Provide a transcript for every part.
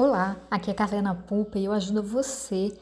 Olá, aqui é Carlena Pulpa e eu ajudo você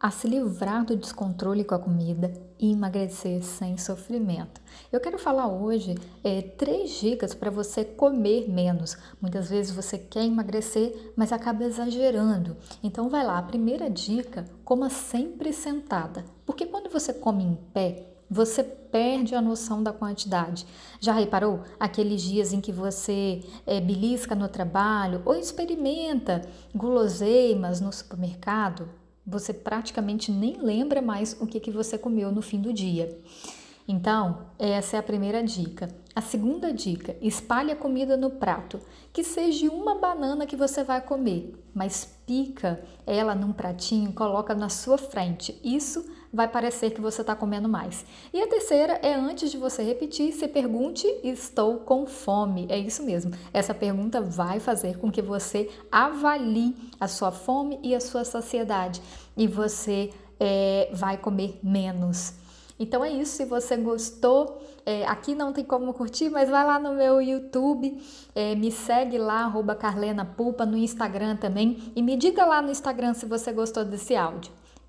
a se livrar do descontrole com a comida e emagrecer sem sofrimento. Eu quero falar hoje é, três dicas para você comer menos. Muitas vezes você quer emagrecer, mas acaba exagerando. Então vai lá, a primeira dica, coma sempre sentada. Porque quando você come em pé, você perde a noção da quantidade. Já reparou aqueles dias em que você é, belisca no trabalho ou experimenta guloseimas no supermercado? Você praticamente nem lembra mais o que, que você comeu no fim do dia. Então, essa é a primeira dica. A segunda dica: espalhe a comida no prato, que seja uma banana que você vai comer, mas pica ela num pratinho, coloca na sua frente. Isso vai parecer que você está comendo mais. E a terceira é antes de você repetir, se pergunte: estou com fome? É isso mesmo. Essa pergunta vai fazer com que você avalie a sua fome e a sua saciedade e você é, vai comer menos. Então é isso, se você gostou, é, aqui não tem como curtir, mas vai lá no meu YouTube, é, me segue lá, arroba Carlena Pulpa, no Instagram também, e me diga lá no Instagram se você gostou desse áudio.